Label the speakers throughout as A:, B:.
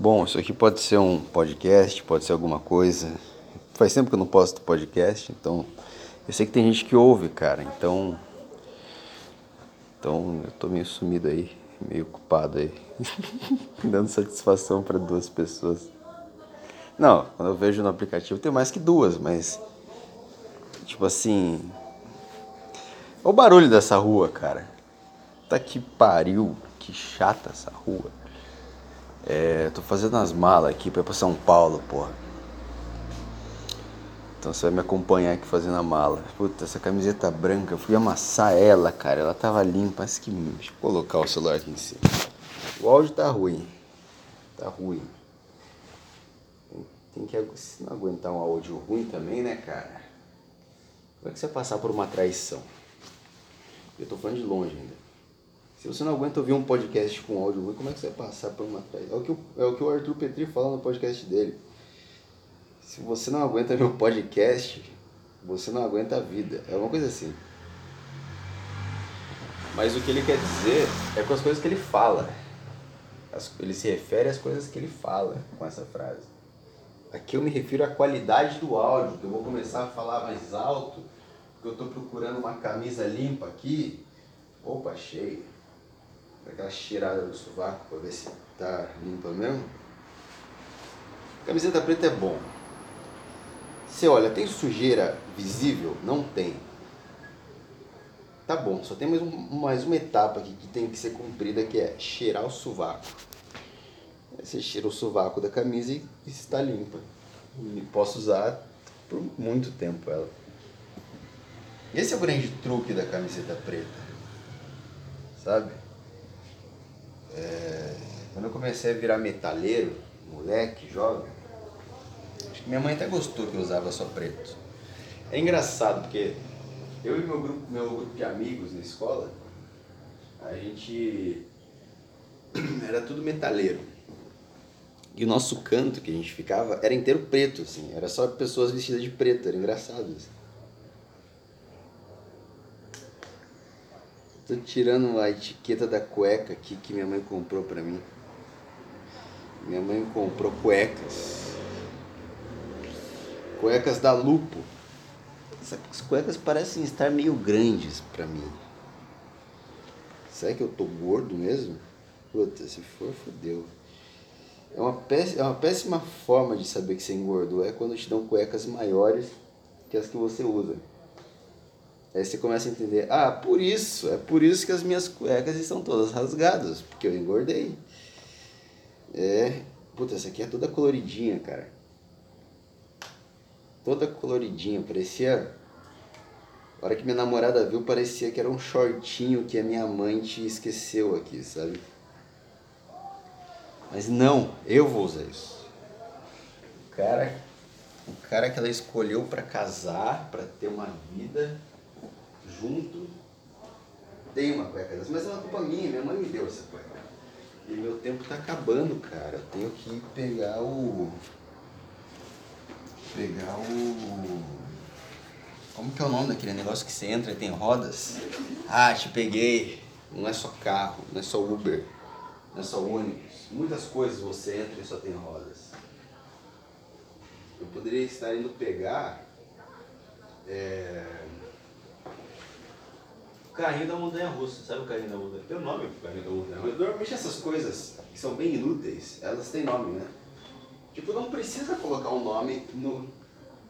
A: Bom, isso aqui pode ser um podcast, pode ser alguma coisa. Faz tempo que eu não posto podcast, então eu sei que tem gente que ouve, cara. Então, então eu tô meio sumido aí, meio ocupado aí, dando satisfação para duas pessoas. Não, quando eu vejo no aplicativo tem mais que duas, mas tipo assim, o barulho dessa rua, cara. Tá que pariu, que chata essa rua. É, tô fazendo as malas aqui pra ir pra São Paulo, porra. Então você vai me acompanhar aqui fazendo a mala. Puta, essa camiseta branca, eu fui amassar ela, cara. Ela tava limpa, mas que. Deixa eu colocar o celular aqui em cima. O áudio tá ruim. Tá ruim. Tem que. Se não aguentar um áudio ruim também, né, cara? Como é que você vai passar por uma traição? Eu tô falando de longe ainda. Se você não aguenta ouvir um podcast com áudio ruim, como é que você vai passar por uma? É o que o, é o, que o Arthur Petri fala no podcast dele. Se você não aguenta meu podcast, você não aguenta a vida. É uma coisa assim. Mas o que ele quer dizer é com as coisas que ele fala. ele se refere às coisas que ele fala com essa frase. Aqui eu me refiro à qualidade do áudio, que eu vou começar a falar mais alto, porque eu estou procurando uma camisa limpa aqui. Opa, cheia. Aquela cheirada do sovaco para ver se tá limpa mesmo. Camiseta preta é bom. Você olha, tem sujeira visível? Não tem. Tá bom, só tem mais, um, mais uma etapa aqui que tem que ser cumprida, que é cheirar o sovaco. Você cheira o sovaco da camisa e está limpa. E posso usar por muito tempo ela. Esse é o grande truque da camiseta preta. Sabe? É... Quando eu comecei a virar metaleiro, moleque, jovem, acho que minha mãe até gostou que eu usava só preto. É engraçado porque eu e meu grupo, meu grupo de amigos na escola, a gente era tudo metaleiro. E o nosso canto que a gente ficava era inteiro preto, assim. Era só pessoas vestidas de preto, era engraçado isso. Tô tirando a etiqueta da cueca aqui que minha mãe comprou pra mim. Minha mãe comprou cuecas. Cuecas da Lupo. Essas cuecas parecem estar meio grandes pra mim. Será que eu tô gordo mesmo? Puta, se for, fodeu. É uma, péssima, é uma péssima forma de saber que você engordou é quando te dão cuecas maiores que as que você usa. Aí você começa a entender, ah, por isso, é por isso que as minhas cuecas estão todas rasgadas, porque eu engordei. É, puta, essa aqui é toda coloridinha, cara. Toda coloridinha, parecia. A hora que minha namorada viu, parecia que era um shortinho que a minha mãe te esqueceu aqui, sabe? Mas não, eu vou usar isso. O cara, o cara que ela escolheu para casar, para ter uma vida junto, tem uma cueca dessa, mas é uma culpa minha, minha mãe me deu essa cueca. E meu tempo tá acabando, cara. Eu tenho que pegar o. Pegar o. Como que é o nome daquele negócio que você entra e tem rodas? Ah, te peguei. Não é só carro, não é só Uber, não é só ônibus muitas coisas você entra e só tem rodas. Eu poderia estar indo pegar é, carrinho da montanha russa, sabe o carrinho da montanha? Tem o um nome pro carrinho da montanha russa. Normalmente essas coisas que são bem inúteis, elas têm nome, né? Tipo, não precisa colocar um nome no,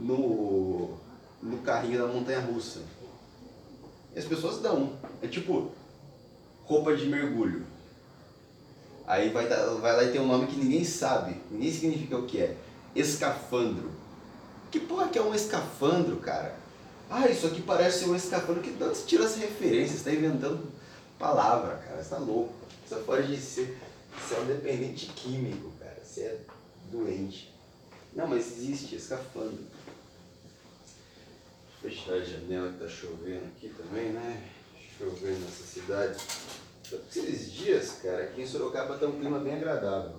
A: no, no carrinho da montanha russa. E as pessoas dão. É tipo roupa de mergulho. Aí vai, vai lá e tem um nome que ninguém sabe, ninguém significa o que é. Escafandro. Que porra que é um escafandro, cara? Ah, isso aqui parece um escafandro. Que você tira essa referência? Você tá inventando palavra, cara. Você tá louco. Você pode ser. Você é um dependente químico, cara. Você é doente. Não, mas existe escafandro. Fechar a janela que tá chovendo aqui também, né? Chovendo nessa cidade. Esses dias, cara, aqui em Sorocaba tá um clima bem agradável.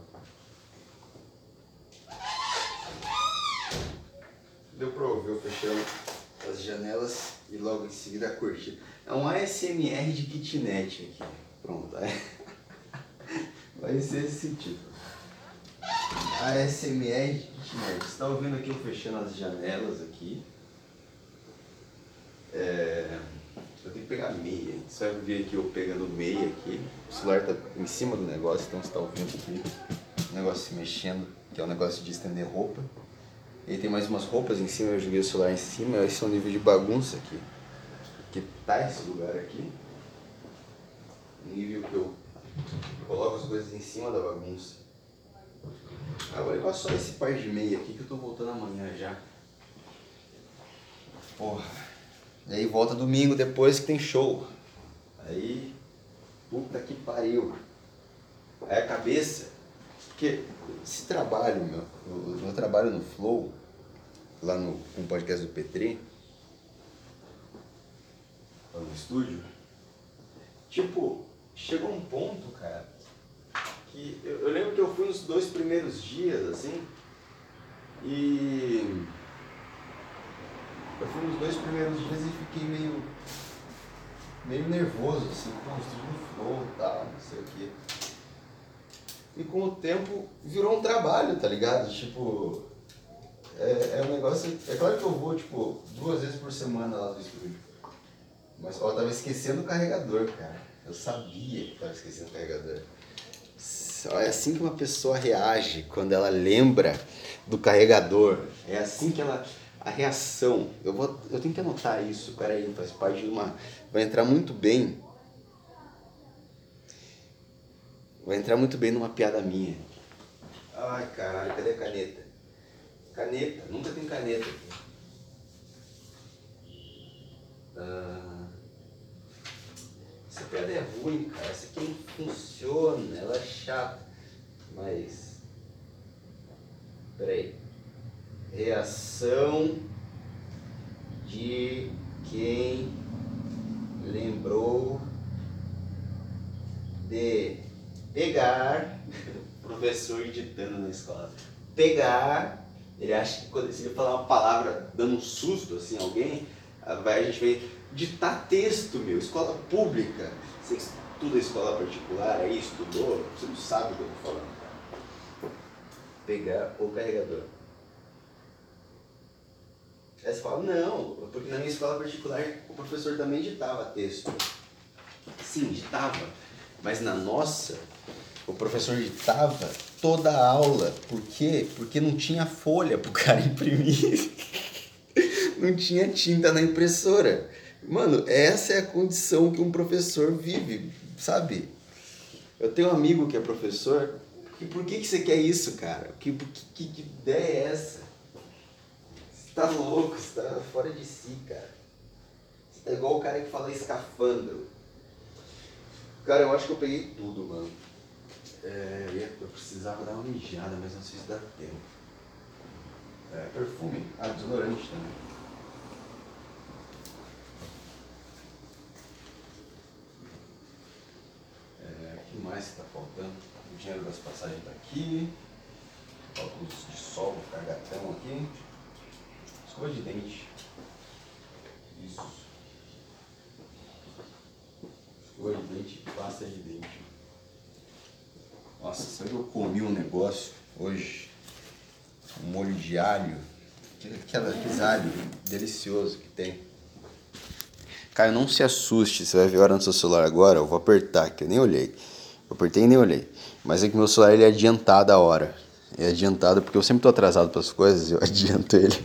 A: Deu pra ouvir eu fechando as janelas e logo em seguida a cortina. É um ASMR de kitnet aqui. Pronto. Vai ser esse título. ASMR Você está ouvindo aqui eu fechando as janelas aqui. É... Eu tenho que pegar meia. Você vai ver aqui eu pegando meia aqui. O celular está em cima do negócio, então você está ouvindo aqui o negócio se mexendo, que é um negócio de estender roupa. E aí tem mais umas roupas em cima, eu joguei o celular em cima, esse é o nível de bagunça aqui. Que tá esse lugar aqui. Nível que eu coloco as coisas em cima da bagunça. Agora é só esse par de meia aqui que eu tô voltando amanhã já. Porra. E aí volta domingo depois que tem show. Aí. Puta que pariu. Aí a cabeça. Porque esse trabalho, meu, o meu trabalho no Flow, lá no, no podcast do Petri, lá no estúdio, tipo, chegou um ponto, cara, que eu, eu, lembro que eu fui nos dois primeiros dias, assim, e eu fui nos dois primeiros dias e fiquei meio meio nervoso, assim, construindo flow e tal, não sei o quê. E com o tempo virou um trabalho, tá ligado? Tipo, é, é um negócio. É claro que eu vou, tipo, duas vezes por semana lá no estúdio. Mas ó, eu tava esquecendo o carregador, cara. Eu sabia que tava esquecendo o carregador. É assim que uma pessoa reage quando ela lembra do carregador. É assim que ela. A reação. Eu, vou, eu tenho que anotar isso, peraí, faz parte de uma. Vai entrar muito bem. Vai entrar muito bem numa piada minha. Ai caralho, cadê a caneta? Caneta, nunca tem caneta aqui. Ah, essa piada é ruim, cara. Essa aqui não funciona, ela é chata. Mas. Peraí. Reação de quem lembrou de pegar, professor editando na escola, pegar, ele acha que quando ele falar uma palavra dando um susto assim alguém, vai, a gente vai ditar texto, meu, escola pública. Você estuda escola particular aí, estudou, você não sabe o que eu tô falando. Pegar o carregador. Aí você fala, não, porque na minha escola particular o professor também ditava texto. Sim, ditava. Mas na nossa, o professor ditava toda a aula. Por quê? Porque não tinha folha pro cara imprimir. não tinha tinta na impressora. Mano, essa é a condição que um professor vive, sabe? Eu tenho um amigo que é professor. E por que, que você quer isso, cara? Que, que, que ideia é essa? Você tá louco, você tá fora de si, cara. Você tá igual o cara que fala escafandro. Cara, eu acho que eu peguei tudo, mano. É, eu precisava dar uma mijada, mas não sei se dá tempo. É, perfume. Ah, desodorante também. É, o que mais que tá faltando? O dinheiro das passagens tá aqui. Óculos de sol, vou ficar gatão aqui. Escova de dente. Isso. Escova de dente pasta de dente. Nossa, sabe que eu comi um negócio hoje? Um molho de alho. Aquela, aquele alho delicioso que tem. Caio, não se assuste, você vai ver a hora no seu celular agora, eu vou apertar, que eu nem olhei. Eu apertei e nem olhei. Mas é que meu celular ele é adiantado a hora. É adiantado porque eu sempre tô atrasado para as coisas, eu adianto ele.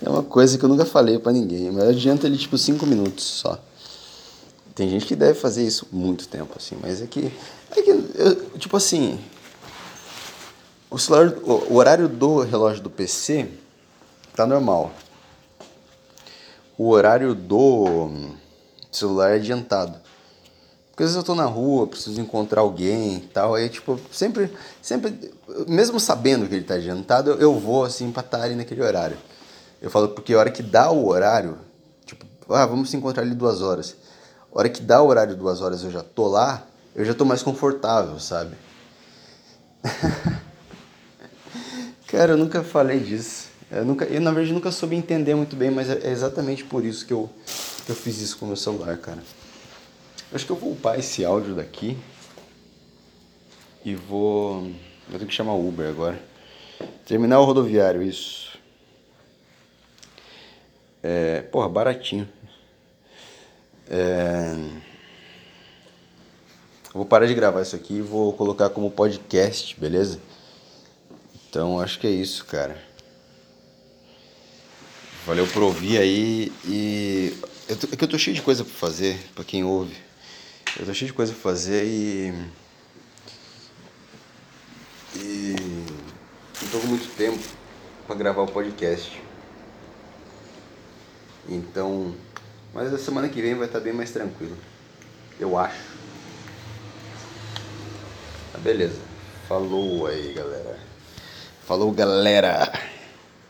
A: é uma coisa que eu nunca falei para ninguém, mas eu adianto ele tipo 5 minutos só. Tem gente que deve fazer isso muito tempo, assim, mas é que. É que eu, tipo assim. O, celular, o, horário do relógio do PC tá normal. O horário do celular é adiantado. Porque às vezes eu tô na rua, preciso encontrar alguém e tal, aí tipo, sempre, sempre, mesmo sabendo que ele tá adiantado, eu, eu vou assim pra estar ali naquele horário. Eu falo porque a hora que dá o horário, tipo, ah, vamos se encontrar ali duas horas. A hora que dá o horário duas horas eu já tô lá, eu já tô mais confortável, sabe? cara, eu nunca falei disso. Eu, nunca, eu, na verdade, nunca soube entender muito bem, mas é exatamente por isso que eu, que eu fiz isso com o meu celular, cara. Eu acho que eu vou upar esse áudio daqui. e vou. Vou ter que chamar o Uber agora. Terminal rodoviário, isso. É, porra, baratinho. É, vou parar de gravar isso aqui e vou colocar como podcast, beleza? Então acho que é isso, cara. Valeu por ouvir aí e. Eu tô, é que eu tô cheio de coisa pra fazer, pra quem ouve. Eu tô cheio de coisa pra fazer e. E. Não tô com muito tempo pra gravar o podcast. Então. Mas a semana que vem vai estar bem mais tranquilo. Eu acho. Tá beleza. Falou aí, galera. Falou, galera.